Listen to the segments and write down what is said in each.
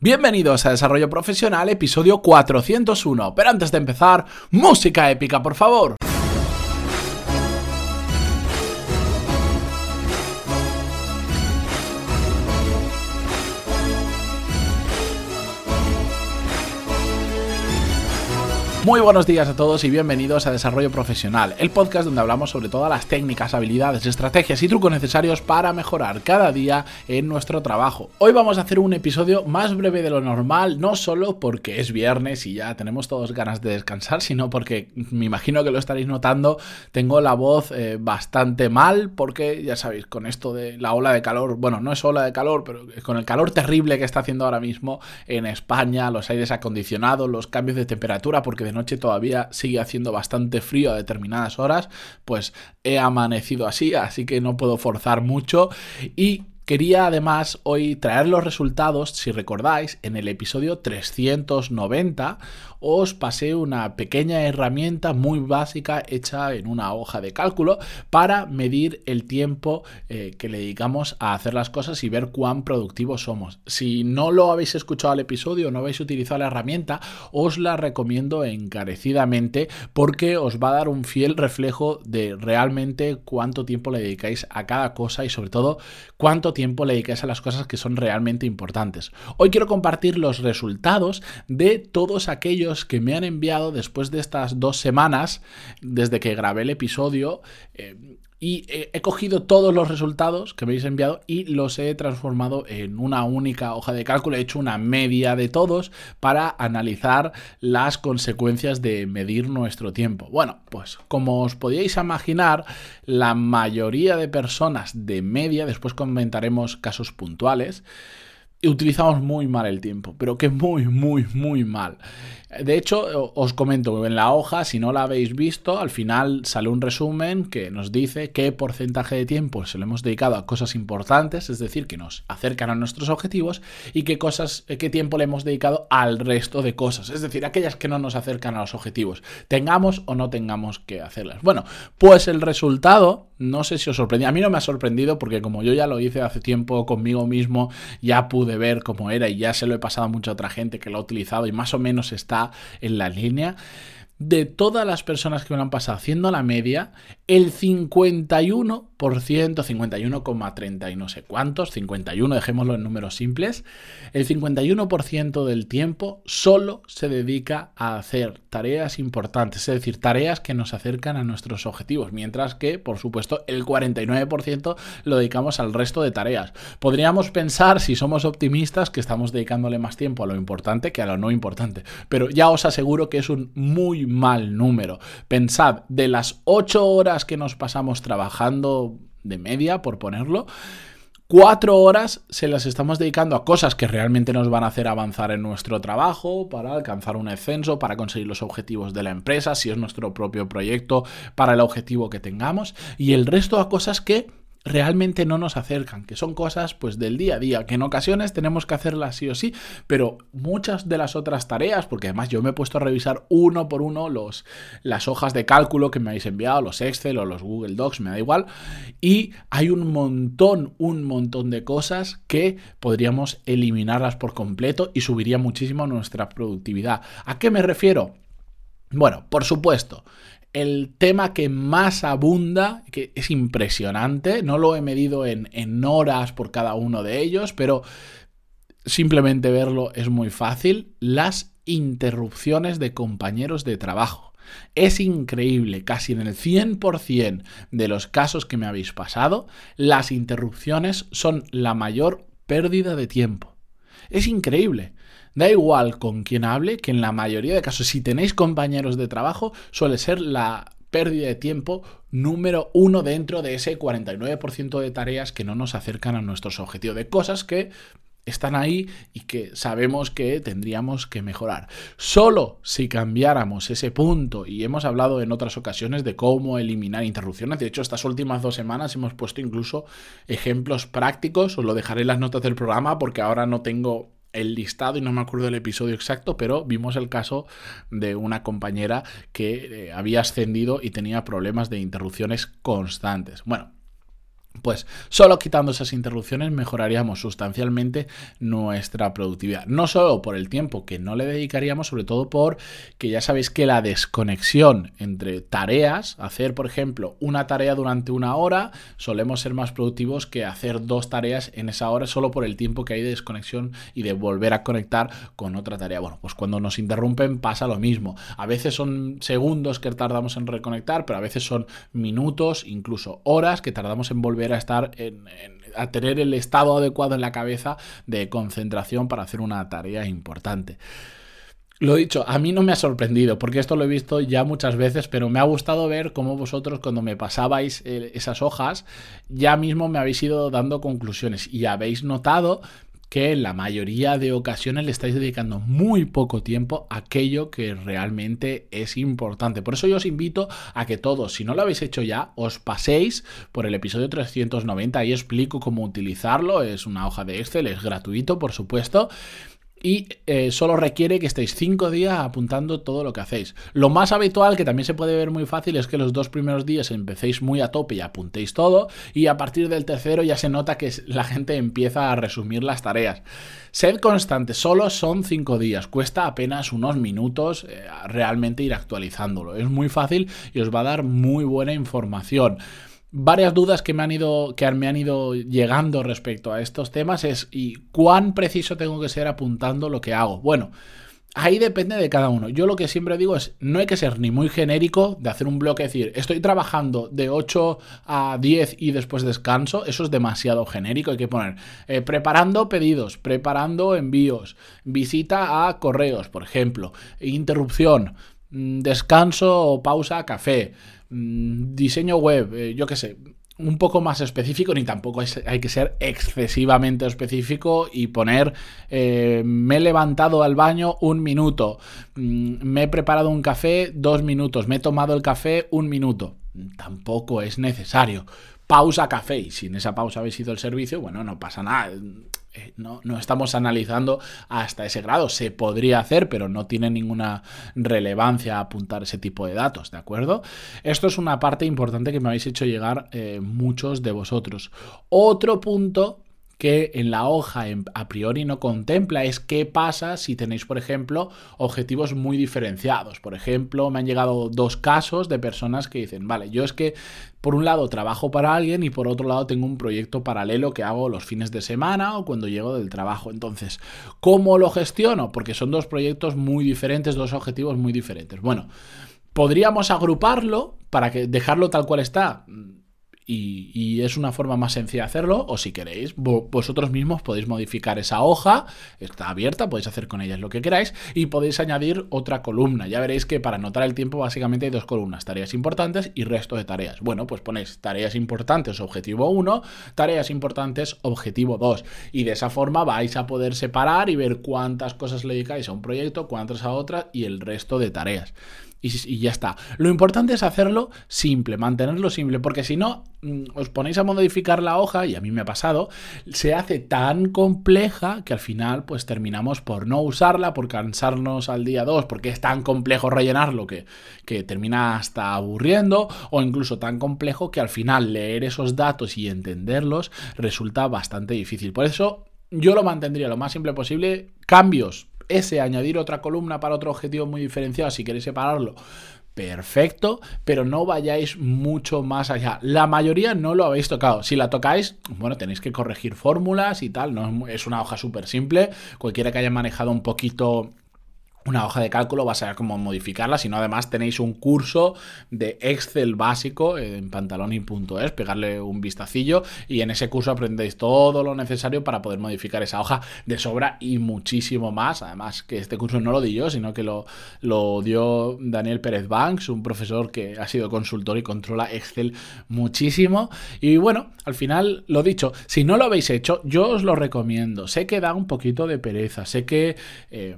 Bienvenidos a Desarrollo Profesional, episodio 401. Pero antes de empezar, música épica, por favor. Muy buenos días a todos y bienvenidos a Desarrollo Profesional, el podcast donde hablamos sobre todas las técnicas, habilidades, estrategias y trucos necesarios para mejorar cada día en nuestro trabajo. Hoy vamos a hacer un episodio más breve de lo normal, no solo porque es viernes y ya tenemos todos ganas de descansar, sino porque me imagino que lo estaréis notando, tengo la voz eh, bastante mal porque ya sabéis, con esto de la ola de calor, bueno, no es ola de calor, pero con el calor terrible que está haciendo ahora mismo en España, los aires acondicionados, los cambios de temperatura, porque de noche todavía sigue haciendo bastante frío a determinadas horas, pues he amanecido así, así que no puedo forzar mucho. Y Quería además hoy traer los resultados, si recordáis, en el episodio 390 os pasé una pequeña herramienta muy básica hecha en una hoja de cálculo para medir el tiempo eh, que le dedicamos a hacer las cosas y ver cuán productivos somos. Si no lo habéis escuchado al episodio, no habéis utilizado la herramienta, os la recomiendo encarecidamente porque os va a dar un fiel reflejo de realmente cuánto tiempo le dedicáis a cada cosa y sobre todo cuánto tiempo le dedicáis a las cosas que son realmente importantes. Hoy quiero compartir los resultados de todos aquellos que me han enviado después de estas dos semanas, desde que grabé el episodio, eh, y he, cogido todos los resultados que me habéis enviado y los he transformado en una única hoja de cálculo. He hecho una media de todos para analizar las consecuencias de medir nuestro tiempo. Bueno, pues como os podíais imaginar, la mayoría de personas de media, después comentaremos casos puntuales, utilizamos muy mal el tiempo, pero que muy, muy, muy mal. De hecho, os comento en la hoja, si no la habéis visto, al final sale un resumen que nos dice qué porcentaje de tiempo se lo hemos dedicado a cosas importantes, es decir, que nos acercan a nuestros objetivos, y qué cosas, qué tiempo le hemos dedicado al resto de cosas, es decir, aquellas que no nos acercan a los objetivos, tengamos o no tengamos que hacerlas. Bueno, pues el resultado, no sé si os sorprendió, a mí no me ha sorprendido porque como yo ya lo hice hace tiempo conmigo mismo, ya pude ver cómo era y ya se lo he pasado a mucha otra gente que lo ha utilizado y más o menos está en la línea. De todas las personas que me lo han pasado haciendo la media, el 51%, 51,30 y no sé cuántos, 51, dejémoslo en números simples, el 51% del tiempo solo se dedica a hacer tareas importantes, es decir, tareas que nos acercan a nuestros objetivos, mientras que, por supuesto, el 49% lo dedicamos al resto de tareas. Podríamos pensar, si somos optimistas, que estamos dedicándole más tiempo a lo importante que a lo no importante, pero ya os aseguro que es un muy mal número. Pensad, de las 8 horas que nos pasamos trabajando de media, por ponerlo, Cuatro horas se las estamos dedicando a cosas que realmente nos van a hacer avanzar en nuestro trabajo, para alcanzar un ascenso, para conseguir los objetivos de la empresa, si es nuestro propio proyecto, para el objetivo que tengamos, y el resto a cosas que realmente no nos acercan, que son cosas pues del día a día, que en ocasiones tenemos que hacerlas sí o sí, pero muchas de las otras tareas, porque además yo me he puesto a revisar uno por uno los, las hojas de cálculo que me habéis enviado, los Excel o los Google Docs, me da igual, y hay un montón, un montón de cosas que podríamos eliminarlas por completo y subiría muchísimo nuestra productividad. ¿A qué me refiero? Bueno, por supuesto, el tema que más abunda, que es impresionante, no lo he medido en, en, horas por cada uno de ellos, pero simplemente verlo es muy fácil, las interrupciones de compañeros de trabajo. Es increíble, casi en el 100% de los casos que me habéis pasado, las interrupciones son la mayor pérdida de tiempo. Es increíble. Da igual con quien hable, que en la mayoría de casos, si tenéis compañeros de trabajo, suele ser la pérdida de tiempo número uno dentro de ese 49% de tareas que no nos acercan a nuestros objetivos, de cosas que están ahí y que sabemos que tendríamos que mejorar. Solo si cambiáramos ese punto, y hemos hablado en otras ocasiones de cómo eliminar interrupciones, de hecho estas últimas dos semanas hemos puesto incluso ejemplos prácticos, os lo dejaré en las notas del programa porque ahora no tengo el listado y no me acuerdo del episodio exacto, pero vimos el caso de una compañera que eh, había ascendido y tenía problemas de interrupciones constantes. Bueno, pues solo quitando esas interrupciones mejoraríamos sustancialmente nuestra productividad. No solo por el tiempo que no le dedicaríamos, sobre todo por que ya sabéis que la desconexión entre tareas, hacer por ejemplo una tarea durante una hora, solemos ser más productivos que hacer dos tareas en esa hora solo por el tiempo que hay de desconexión y de volver a conectar con otra tarea. Bueno, pues cuando nos interrumpen pasa lo mismo. A veces son segundos que tardamos en reconectar, pero a veces son minutos, incluso horas que tardamos en volver a estar en, a tener el estado adecuado en la cabeza de concentración para hacer una tarea importante. Lo dicho, a mí no me ha sorprendido, porque esto lo he visto ya muchas veces, pero me ha gustado ver cómo vosotros cuando me pasabais eh, esas hojas, ya mismo me habéis ido dando conclusiones y habéis notado que en la mayoría de ocasiones le estáis dedicando muy poco tiempo a aquello que realmente es importante. Por eso yo os invito a que todos, si no lo habéis hecho ya, os paséis por el episodio 390 y explico cómo utilizarlo. Es una hoja de Excel, es gratuito, por supuesto y eh, solo requiere que estéis 5 días apuntando todo lo que hacéis. Lo más habitual, que también se puede ver muy fácil, es que los dos primeros días empecéis muy a tope y apuntéis todo y a partir del tercero ya se nota que la gente empieza a resumir las tareas. Sed constante, solo son 5 días, cuesta apenas unos minutos eh, realmente ir actualizándolo. Es muy fácil y os va a dar muy buena información varias dudas que me han ido que me han ido llegando respecto a estos temas es y cuán preciso tengo que ser apuntando lo que hago. Bueno, ahí depende de cada uno. Yo lo que siempre digo es no hay que ser ni muy genérico de hacer un bloque decir, estoy trabajando de 8 a 10 y después descanso, eso es demasiado genérico, hay que poner eh, preparando pedidos, preparando envíos, visita a correos, por ejemplo, interrupción, mm, descanso o pausa café Mm, diseño web, eh, yo qué sé, un poco más específico, ni tampoco hay que ser excesivamente específico y poner eh, me he levantado al baño un minuto, mm, me he preparado un café dos minutos, me he tomado el café un minuto. Tampoco es necesario. Pausa café y si en esa pausa habéis ido el servicio, bueno, no pasa nada eh, no, estamos analizando hasta ese grado. Se podría hacer, pero no tiene ninguna relevancia apuntar ese tipo de datos, ¿de acuerdo? Esto es una parte importante que me habéis hecho llegar eh, muchos de vosotros. Otro punto que en la hoja a priori no contempla es qué pasa si tenéis, por ejemplo, objetivos muy diferenciados. Por ejemplo, me han llegado dos casos de personas que dicen, vale, yo es que por un lado trabajo para alguien y por otro lado tengo un proyecto paralelo que hago los fines de semana o cuando llego del trabajo. Entonces, ¿cómo lo gestiono? Porque son dos proyectos muy diferentes, dos objetivos muy diferentes. Bueno, podríamos agruparlo para que dejarlo tal cual está y, es una forma más sencilla de hacerlo, o si queréis, vosotros mismos podéis modificar esa hoja, está abierta, podéis hacer con ella lo que queráis y podéis añadir otra columna. Ya veréis que para anotar el tiempo básicamente hay dos columnas, tareas importantes y resto de tareas. Bueno, pues ponéis tareas importantes, objetivo 1, tareas importantes, objetivo 2. Y de esa forma vais a poder separar y ver cuántas cosas le dedicáis a un proyecto, cuántas a otra y el resto de tareas y, ya está. Lo importante es hacerlo simple, mantenerlo simple, porque si no, mm, os ponéis a modificar la hoja, y a mí me ha pasado, se hace tan compleja que al final pues terminamos por no usarla, por cansarnos al día 2, porque es tan complejo rellenarlo que, que termina hasta aburriendo, o incluso tan complejo que al final leer esos datos y entenderlos resulta bastante difícil. Por eso yo lo mantendría lo más simple posible. Cambios ese añadir otra columna para otro objetivo muy diferenciado, si queréis separarlo, perfecto, pero no vayáis mucho más allá. La mayoría no lo habéis tocado. Si la tocáis, bueno, tenéis que corregir fórmulas y tal, no es una hoja súper simple. Cualquiera que haya manejado un poquito una hoja de cálculo, va a saber cómo modificarla, sino además tenéis un curso de Excel básico en pantaloni.es, pegarle un vistacillo y en ese curso aprendéis todo lo necesario para poder modificar esa hoja de sobra y muchísimo más. Además que este curso no lo di yo, sino que lo, lo dio Daniel Pérez Banks, un profesor que ha sido consultor y controla Excel muchísimo. Y bueno, al final lo dicho, si no lo habéis hecho, yo os lo recomiendo. Sé que da un poquito de pereza, sé que... Eh,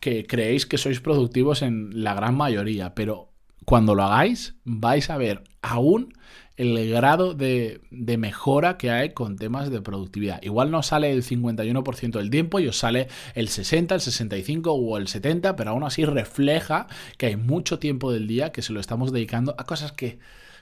que creéis que sois productivos en la gran mayoría, pero cuando lo hagáis vais a ver aún el grado de, mejora que hay con temas de productividad. Igual no sale el 51% del tiempo y os sale el 60, el 65 o el 70, pero aún así refleja que hay mucho tiempo del día que se lo estamos dedicando a cosas que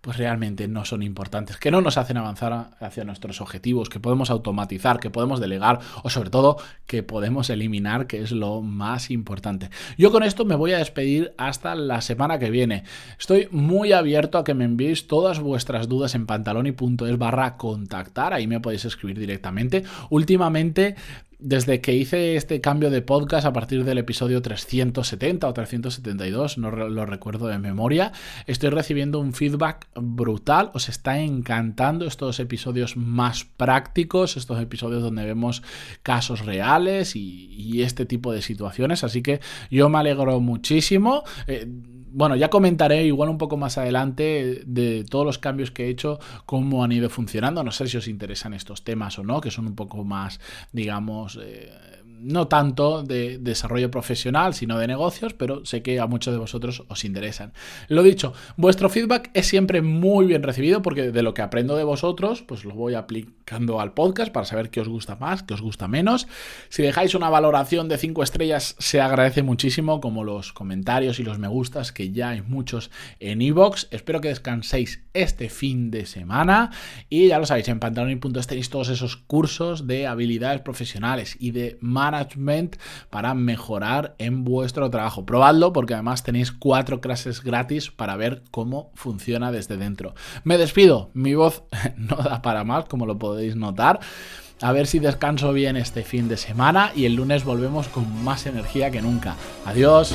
pues realmente no son importantes, que no nos hacen avanzar hacia nuestros objetivos, que podemos automatizar, que podemos delegar o sobre todo que podemos eliminar, que es lo más importante. Yo con esto me voy a despedir hasta la semana que viene. Estoy muy abierto a que me enviéis todas vuestras dudas en pantaloni.es barra contactar, ahí me podéis escribir directamente. Últimamente desde que hice este cambio de podcast a partir del episodio 370 o 372, no lo recuerdo de memoria, estoy recibiendo un feedback brutal. Os está encantando estos episodios más prácticos, estos episodios donde vemos casos reales y, este tipo de situaciones. Así que yo me alegro muchísimo. Eh, bueno, ya comentaré igual un poco más adelante de todos los cambios que he hecho, cómo han ido funcionando. No sé si os interesan estos temas o no, que son un poco más, digamos, eh, no tanto de desarrollo profesional, sino de negocios, pero sé que a muchos de vosotros os interesan. Lo dicho, vuestro feedback es siempre muy bien recibido porque de lo que aprendo de vosotros, pues lo voy al podcast para saber qué os gusta más, qué os gusta menos. Si dejáis una valoración de 5 estrellas, se agradece muchísimo, como los comentarios y los me gustas, que ya hay muchos en iVoox. Espero que descanséis este fin de semana y ya lo sabéis, en pantaloni.es tenéis todos esos cursos de habilidades profesionales y de management para mejorar en vuestro trabajo. Probadlo porque además tenéis cuatro clases gratis para ver cómo funciona desde dentro. Me despido, mi voz no da para más, como lo notar. A ver si descanso bien este fin de semana y el lunes volvemos con más energía que nunca. Adiós.